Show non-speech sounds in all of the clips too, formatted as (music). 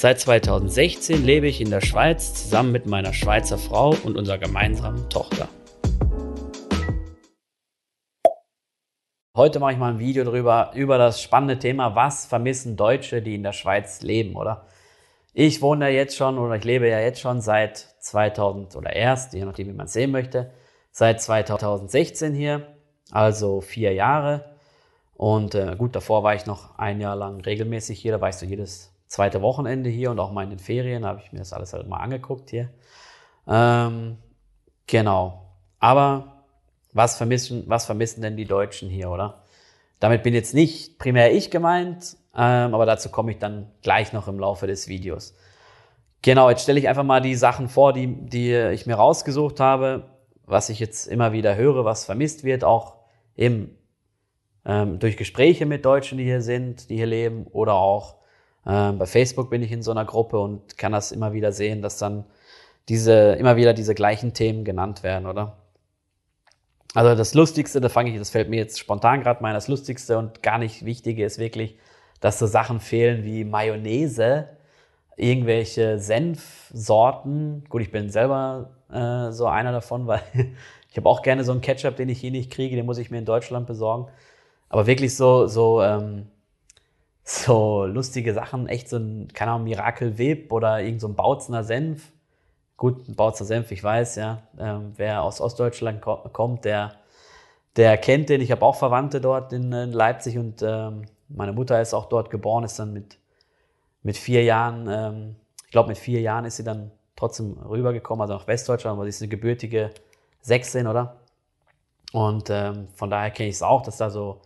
Seit 2016 lebe ich in der Schweiz zusammen mit meiner Schweizer Frau und unserer gemeinsamen Tochter. Heute mache ich mal ein Video darüber, über das spannende Thema, was vermissen Deutsche, die in der Schweiz leben, oder? Ich wohne ja jetzt schon oder ich lebe ja jetzt schon seit 2000 oder erst, je nachdem, wie man es sehen möchte, seit 2016 hier, also vier Jahre. Und äh, gut, davor war ich noch ein Jahr lang regelmäßig hier, da war ich so jedes zweite Wochenende hier und auch mal in den Ferien habe ich mir das alles halt mal angeguckt hier. Ähm, genau. Aber was vermissen, was vermissen denn die Deutschen hier, oder? Damit bin jetzt nicht primär ich gemeint, ähm, aber dazu komme ich dann gleich noch im Laufe des Videos. Genau, jetzt stelle ich einfach mal die Sachen vor, die, die ich mir rausgesucht habe, was ich jetzt immer wieder höre, was vermisst wird, auch eben ähm, durch Gespräche mit Deutschen, die hier sind, die hier leben, oder auch bei Facebook bin ich in so einer Gruppe und kann das immer wieder sehen, dass dann diese, immer wieder diese gleichen Themen genannt werden, oder? Also das Lustigste, da fange ich, das fällt mir jetzt spontan gerade mein, das Lustigste und gar nicht Wichtige ist wirklich, dass so Sachen fehlen wie Mayonnaise, irgendwelche Senfsorten. Gut, ich bin selber äh, so einer davon, (laughs) weil ich habe auch gerne so einen Ketchup, den ich hier nicht kriege, den muss ich mir in Deutschland besorgen. Aber wirklich so, so, ähm, so lustige Sachen, echt so ein, keine Ahnung, Whip oder irgend so ein Bautzener Senf Gut, Bautzer Senf, ich weiß, ja. Ähm, wer aus Ostdeutschland ko kommt, der, der kennt den. Ich habe auch Verwandte dort in, in Leipzig und ähm, meine Mutter ist auch dort geboren, ist dann mit, mit vier Jahren, ähm, ich glaube mit vier Jahren ist sie dann trotzdem rübergekommen, also nach Westdeutschland, aber sie ist eine gebürtige Sächsin, oder? Und ähm, von daher kenne ich es auch, dass da so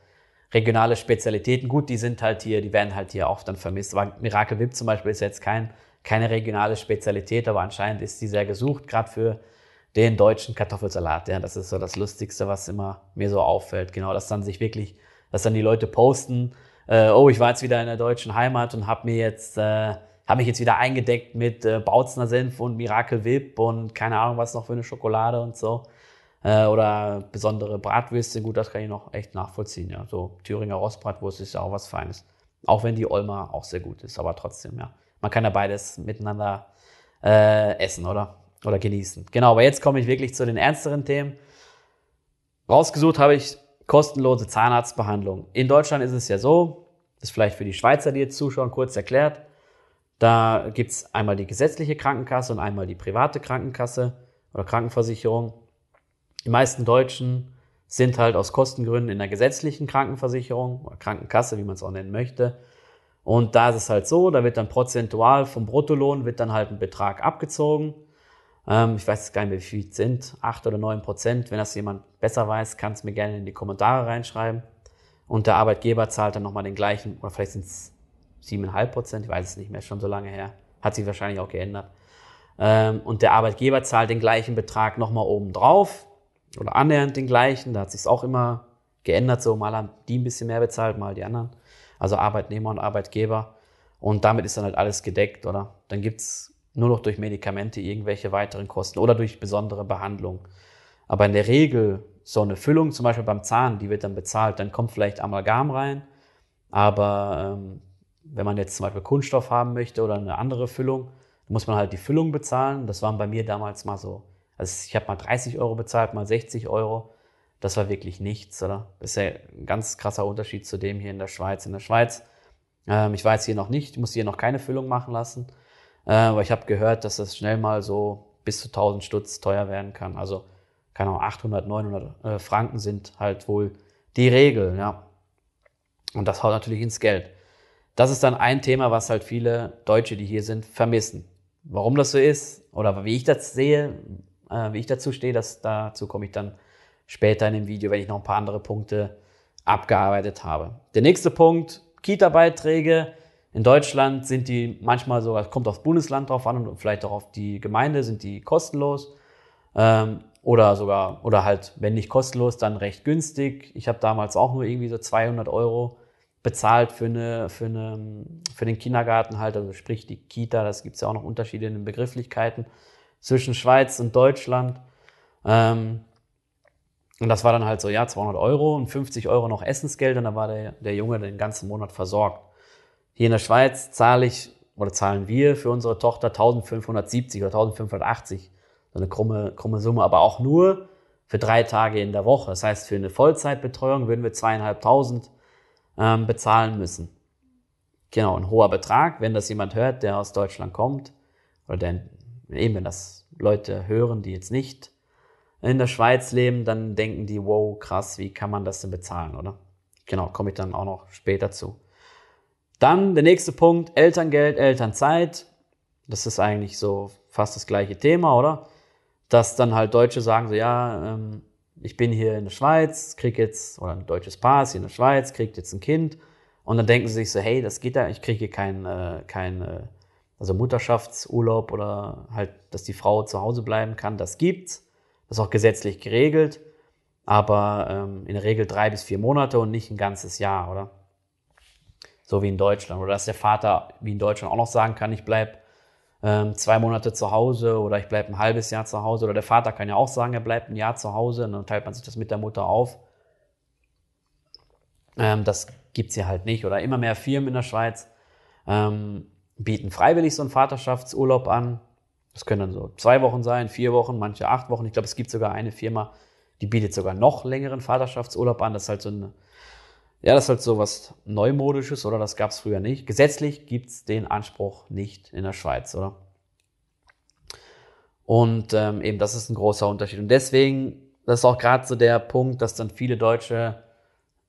regionale Spezialitäten, gut, die sind halt hier, die werden halt hier oft dann vermisst. Aber Miracle Whip zum Beispiel ist jetzt kein keine regionale Spezialität, aber anscheinend ist die sehr gesucht, gerade für den deutschen Kartoffelsalat. Ja, das ist so das Lustigste, was immer mir so auffällt. Genau, dass dann sich wirklich, dass dann die Leute posten, äh, oh, ich war jetzt wieder in der deutschen Heimat und habe mir jetzt, äh, habe mich jetzt wieder eingedeckt mit äh, Bautzner Senf und Miracle Whip und keine Ahnung was noch für eine Schokolade und so. Äh, oder besondere Bratwürste, gut, das kann ich noch echt nachvollziehen. Ja, so Thüringer Rostbratwurst ist ja auch was Feines. Auch wenn die Olma auch sehr gut ist, aber trotzdem, ja man kann ja beides miteinander äh, essen, oder? Oder genießen. Genau, aber jetzt komme ich wirklich zu den ernsteren Themen. Rausgesucht habe ich kostenlose Zahnarztbehandlung. In Deutschland ist es ja so, das ist vielleicht für die Schweizer, die jetzt zuschauen, kurz erklärt. Da gibt's einmal die gesetzliche Krankenkasse und einmal die private Krankenkasse oder Krankenversicherung. Die meisten Deutschen sind halt aus Kostengründen in der gesetzlichen Krankenversicherung oder Krankenkasse, wie man es auch nennen möchte. Und da ist es halt so, da wird dann prozentual vom Bruttolohn wird dann halt ein Betrag abgezogen. Ähm, ich weiß gar nicht wie viel es sind, acht oder neun Prozent. Wenn das jemand besser weiß, kann es mir gerne in die Kommentare reinschreiben. Und der Arbeitgeber zahlt dann nochmal den gleichen, oder vielleicht sind es siebeneinhalb Prozent, ich weiß es nicht mehr, schon so lange her. Hat sich wahrscheinlich auch geändert. Ähm, und der Arbeitgeber zahlt den gleichen Betrag nochmal oben drauf oder annähernd den gleichen. Da hat sich auch immer geändert, so mal haben die ein bisschen mehr bezahlt, mal die anderen also Arbeitnehmer und Arbeitgeber. Und damit ist dann halt alles gedeckt, oder? Dann gibt's nur noch durch Medikamente irgendwelche weiteren Kosten oder durch besondere Behandlung. Aber in der Regel so eine Füllung, zum Beispiel beim Zahn, die wird dann bezahlt, dann kommt vielleicht Amalgam rein. Aber ähm, wenn man jetzt zum Beispiel Kunststoff haben möchte oder eine andere Füllung, muss man halt die Füllung bezahlen. Das waren bei mir damals mal so. Also ich habe mal 30 Euro bezahlt, mal 60 Euro das war wirklich nichts, oder? Das ist ja ein ganz krasser Unterschied zu dem hier in der Schweiz. In der Schweiz, ähm, ich weiß hier noch nicht, ich muss hier noch keine Füllung machen lassen, äh, aber ich habe gehört, dass das schnell mal so bis zu 1000 Stutz teuer werden kann. Also, keine Ahnung, 800, 900 äh, Franken sind halt wohl die Regel, ja. Und das haut natürlich ins Geld. Das ist dann ein Thema, was halt viele Deutsche, die hier sind, vermissen. Warum das so ist oder wie ich das sehe, äh, wie ich dazu stehe, das, dazu komme ich dann später in dem Video, wenn ich noch ein paar andere Punkte abgearbeitet habe. Der nächste Punkt, Kita-Beiträge. In Deutschland sind die manchmal sogar, kommt aufs Bundesland drauf an und vielleicht auch auf die Gemeinde, sind die kostenlos. Ähm, oder sogar, oder halt, wenn nicht kostenlos, dann recht günstig. Ich habe damals auch nur irgendwie so 200 Euro bezahlt für, eine, für, eine, für den Kindergarten halt, also sprich die Kita, das gibt's ja auch noch Unterschiede in den Begrifflichkeiten zwischen Schweiz und Deutschland. Ähm, und das war dann halt so, ja, 200 Euro und 50 Euro noch Essensgeld und da war der, der Junge den ganzen Monat versorgt. Hier in der Schweiz zahle ich oder zahlen wir für unsere Tochter 1570 oder 1580 so eine krumme, krumme Summe, aber auch nur für drei Tage in der Woche. Das heißt, für eine Vollzeitbetreuung würden wir zweieinhalbtausend ähm, bezahlen müssen. Genau, ein hoher Betrag, wenn das jemand hört, der aus Deutschland kommt, oder der, eben wenn das Leute hören, die jetzt nicht in der Schweiz leben, dann denken die, wow, krass, wie kann man das denn bezahlen, oder? Genau, komme ich dann auch noch später zu. Dann der nächste Punkt, Elterngeld, Elternzeit. Das ist eigentlich so fast das gleiche Thema, oder? dass dann halt Deutsche sagen so, ja, ähm, ich bin hier in der Schweiz, krieg jetzt, oder ein deutsches Paar ist hier in der Schweiz, kriegt jetzt ein Kind. Und dann denken sie sich so, hey, das geht ja, ich kriege hier kein, äh, kein äh, also Mutterschaftsurlaub oder halt, dass die Frau zu Hause bleiben kann, das gibt's. Das ist auch gesetzlich geregelt, aber ähm, in der Regel drei bis vier Monate und nicht ein ganzes Jahr, oder? So wie in Deutschland. Oder dass der Vater, wie in Deutschland, auch noch sagen kann, ich bleib ähm, zwei Monate zu Hause oder ich bleibe ein halbes Jahr zu Hause. Oder der Vater kann ja auch sagen, er bleibt ein Jahr zu Hause und dann teilt man sich das mit der Mutter auf. Ähm, das gibt's hier halt nicht. Oder immer mehr Firmen in der Schweiz ähm, bieten freiwillig so einen Vaterschaftsurlaub an. Das können dann so zwei Wochen sein, vier Wochen, manche acht Wochen. Ich glaube, es gibt sogar eine Firma, die bietet sogar noch längeren Vaterschaftsurlaub an. Das ist halt so eine ja, das ist halt so was Neumodisches, oder? Das gab es früher nicht. Gesetzlich gibt es den Anspruch nicht in der Schweiz, oder? Und ähm, eben, das ist ein großer Unterschied. Und deswegen, das ist auch gerade so der Punkt, dass dann viele Deutsche,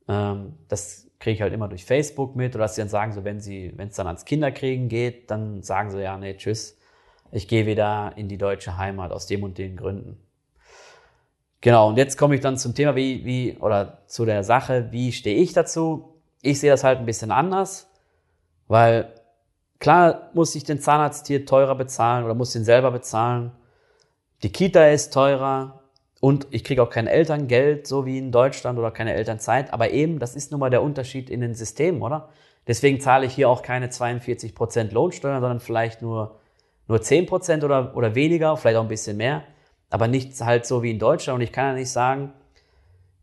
ähm, das kriege ich halt immer durch Facebook mit, oder dass sie dann sagen, so wenn sie, wenn es dann ans Kinderkriegen geht, dann sagen sie, ja, nee, tschüss, ich gehe wieder in die deutsche Heimat aus dem und den Gründen. Genau, und jetzt komme ich dann zum Thema, wie, wie, oder zu der Sache, wie stehe ich dazu? Ich sehe das halt ein bisschen anders, weil klar muss ich den Zahnarzt hier teurer bezahlen oder muss ihn selber bezahlen. Die Kita ist teurer und ich kriege auch kein Elterngeld, so wie in Deutschland oder keine Elternzeit. Aber eben, das ist nun mal der Unterschied in den Systemen, oder? Deswegen zahle ich hier auch keine 42 Prozent Lohnsteuer, sondern vielleicht nur, nur 10 Prozent oder, oder weniger, vielleicht auch ein bisschen mehr aber nicht halt so wie in Deutschland. Und ich kann ja nicht sagen,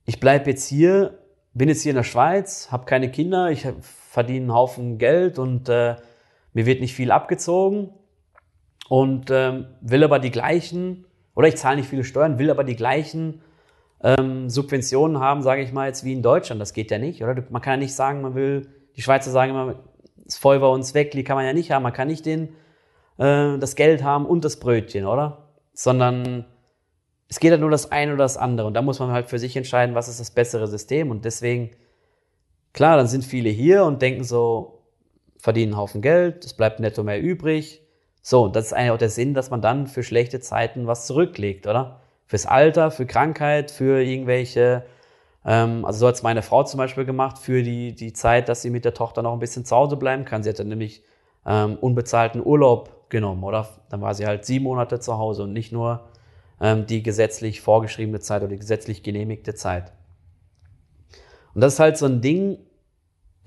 ich bleibe jetzt hier, bin jetzt hier in der Schweiz, habe keine Kinder, ich verdiene einen Haufen Geld und äh, mir wird nicht viel abgezogen und ähm, will aber die gleichen, oder ich zahle nicht viele Steuern, will aber die gleichen ähm, Subventionen haben, sage ich mal jetzt, wie in Deutschland. Das geht ja nicht, oder? Man kann ja nicht sagen, man will, die Schweizer sagen immer, ist voll bei uns weg, die kann man ja nicht haben. Man kann nicht den, äh, das Geld haben und das Brötchen, oder? Sondern es geht halt nur das eine oder das andere. Und da muss man halt für sich entscheiden, was ist das bessere System. Und deswegen, klar, dann sind viele hier und denken so, verdienen einen Haufen Geld, es bleibt netto mehr übrig. So, das ist eigentlich auch der Sinn, dass man dann für schlechte Zeiten was zurücklegt, oder? Fürs Alter, für Krankheit, für irgendwelche, ähm, also so hat es meine Frau zum Beispiel gemacht, für die, die Zeit, dass sie mit der Tochter noch ein bisschen zu Hause bleiben kann. Sie hat dann nämlich ähm, unbezahlten Urlaub genommen, oder? Dann war sie halt sieben Monate zu Hause und nicht nur ähm, die gesetzlich vorgeschriebene Zeit oder die gesetzlich genehmigte Zeit. Und das ist halt so ein Ding,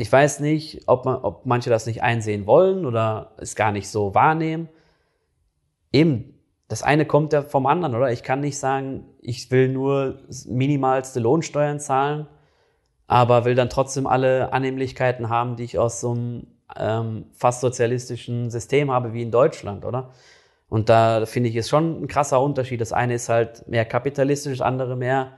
ich weiß nicht, ob, man, ob manche das nicht einsehen wollen oder es gar nicht so wahrnehmen. Eben, das eine kommt ja vom anderen, oder? Ich kann nicht sagen, ich will nur minimalste Lohnsteuern zahlen, aber will dann trotzdem alle Annehmlichkeiten haben, die ich aus so einem ähm, fast sozialistischen System habe wie in Deutschland, oder? Und da finde ich, ist schon ein krasser Unterschied. Das eine ist halt mehr kapitalistisch, das andere mehr,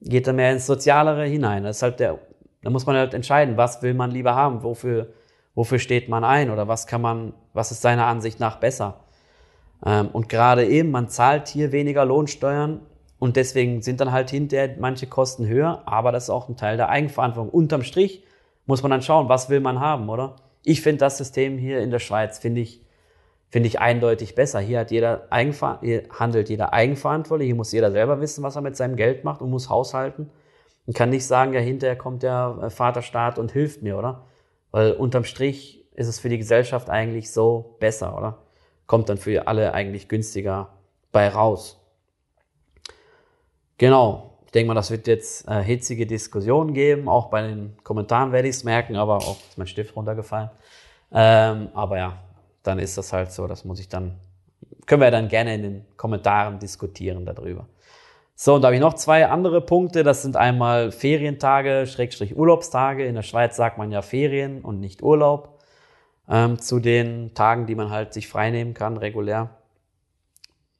geht da mehr ins Sozialere hinein. Das ist halt der, da muss man halt entscheiden, was will man lieber haben, wofür, wofür steht man ein oder was kann man, was ist seiner Ansicht nach besser. Ähm, und gerade eben, man zahlt hier weniger Lohnsteuern und deswegen sind dann halt hinterher manche Kosten höher, aber das ist auch ein Teil der Eigenverantwortung. Unterm Strich muss man dann schauen, was will man haben, oder? Ich finde das System hier in der Schweiz, finde ich, finde ich eindeutig besser. Hier hat jeder Eigenver hier handelt jeder eigenverantwortlich, hier muss jeder selber wissen, was er mit seinem Geld macht und muss haushalten und kann nicht sagen, ja, hinterher kommt der äh, Vaterstaat und hilft mir, oder? Weil unterm Strich ist es für die Gesellschaft eigentlich so besser, oder? Kommt dann für alle eigentlich günstiger bei raus. Genau. Ich denke mal, das wird jetzt äh, hitzige Diskussionen geben. Auch bei den Kommentaren werde ich es merken, aber auch ist mein Stift runtergefallen. Ähm, aber ja, dann ist das halt so. Das muss ich dann, können wir dann gerne in den Kommentaren diskutieren darüber. So, und da habe ich noch zwei andere Punkte. Das sind einmal Ferientage, Schrägstrich Urlaubstage. In der Schweiz sagt man ja Ferien und nicht Urlaub. Ähm, zu den Tagen, die man halt sich freinehmen kann, regulär.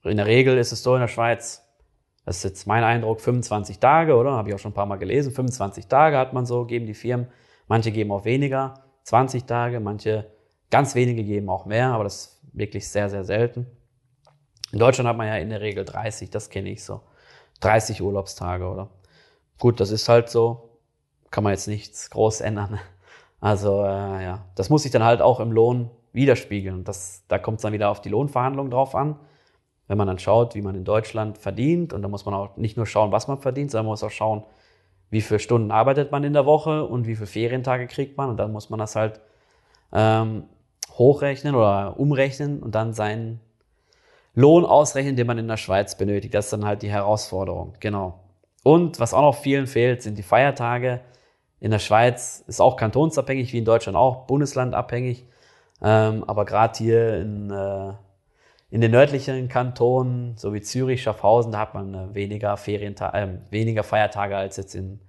In der Regel ist es so in der Schweiz, das ist jetzt mein Eindruck, 25 Tage, oder? Habe ich auch schon ein paar Mal gelesen. 25 Tage hat man so, geben die Firmen. Manche geben auch weniger, 20 Tage, manche ganz wenige geben auch mehr, aber das ist wirklich sehr, sehr selten. In Deutschland hat man ja in der Regel 30, das kenne ich so. 30 Urlaubstage, oder? Gut, das ist halt so. Kann man jetzt nichts groß ändern. Also äh, ja, das muss sich dann halt auch im Lohn widerspiegeln. Das, da kommt es dann wieder auf die Lohnverhandlung drauf an. Wenn man dann schaut, wie man in Deutschland verdient, und da muss man auch nicht nur schauen, was man verdient, sondern man muss auch schauen, wie viele Stunden arbeitet man in der Woche und wie viele Ferientage kriegt man. Und dann muss man das halt ähm, hochrechnen oder umrechnen und dann seinen Lohn ausrechnen, den man in der Schweiz benötigt. Das ist dann halt die Herausforderung. Genau. Und was auch noch vielen fehlt, sind die Feiertage. In der Schweiz ist auch kantonsabhängig, wie in Deutschland auch, bundeslandabhängig. Ähm, aber gerade hier in, äh, in den nördlichen Kantonen, so wie Zürich, Schaffhausen, da hat man äh, weniger, Ferienta äh, weniger Feiertage als jetzt in,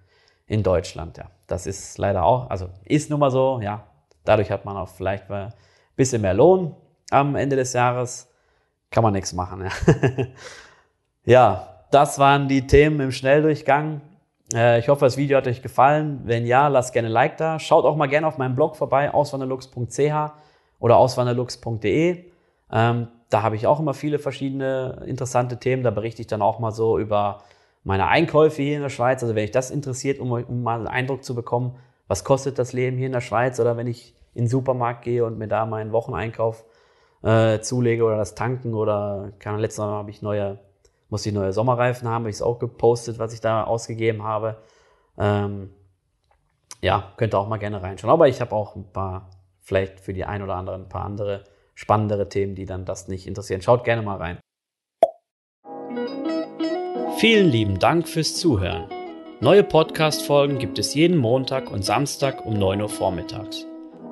in Deutschland. Ja. Das ist leider auch, also ist nun mal so, ja. Dadurch hat man auch vielleicht ein bisschen mehr Lohn am Ende des Jahres kann man nichts machen. Ja. (laughs) ja, das waren die Themen im Schnelldurchgang. Äh, ich hoffe, das Video hat euch gefallen. Wenn ja, lasst gerne ein Like da. Schaut auch mal gerne auf meinem Blog vorbei, auswanderlux.ch oder auswanderlux.de. Ähm, da habe ich auch immer viele verschiedene interessante Themen. Da berichte ich dann auch mal so über meine Einkäufe hier in der Schweiz. Also wenn euch das interessiert, um, um mal einen Eindruck zu bekommen, was kostet das Leben hier in der Schweiz oder wenn ich in den Supermarkt gehe und mir da meinen Wocheneinkauf äh, zulege oder das tanken oder keine letztes Mal habe ich neue, muss ich neue Sommerreifen haben, habe ich es auch gepostet, was ich da ausgegeben habe. Ähm, ja, könnt ihr auch mal gerne reinschauen. Aber ich habe auch ein paar, vielleicht für die ein oder anderen ein paar andere spannendere Themen, die dann das nicht interessieren. Schaut gerne mal rein. Vielen lieben Dank fürs Zuhören. Neue Podcast-Folgen gibt es jeden Montag und Samstag um 9 Uhr vormittags.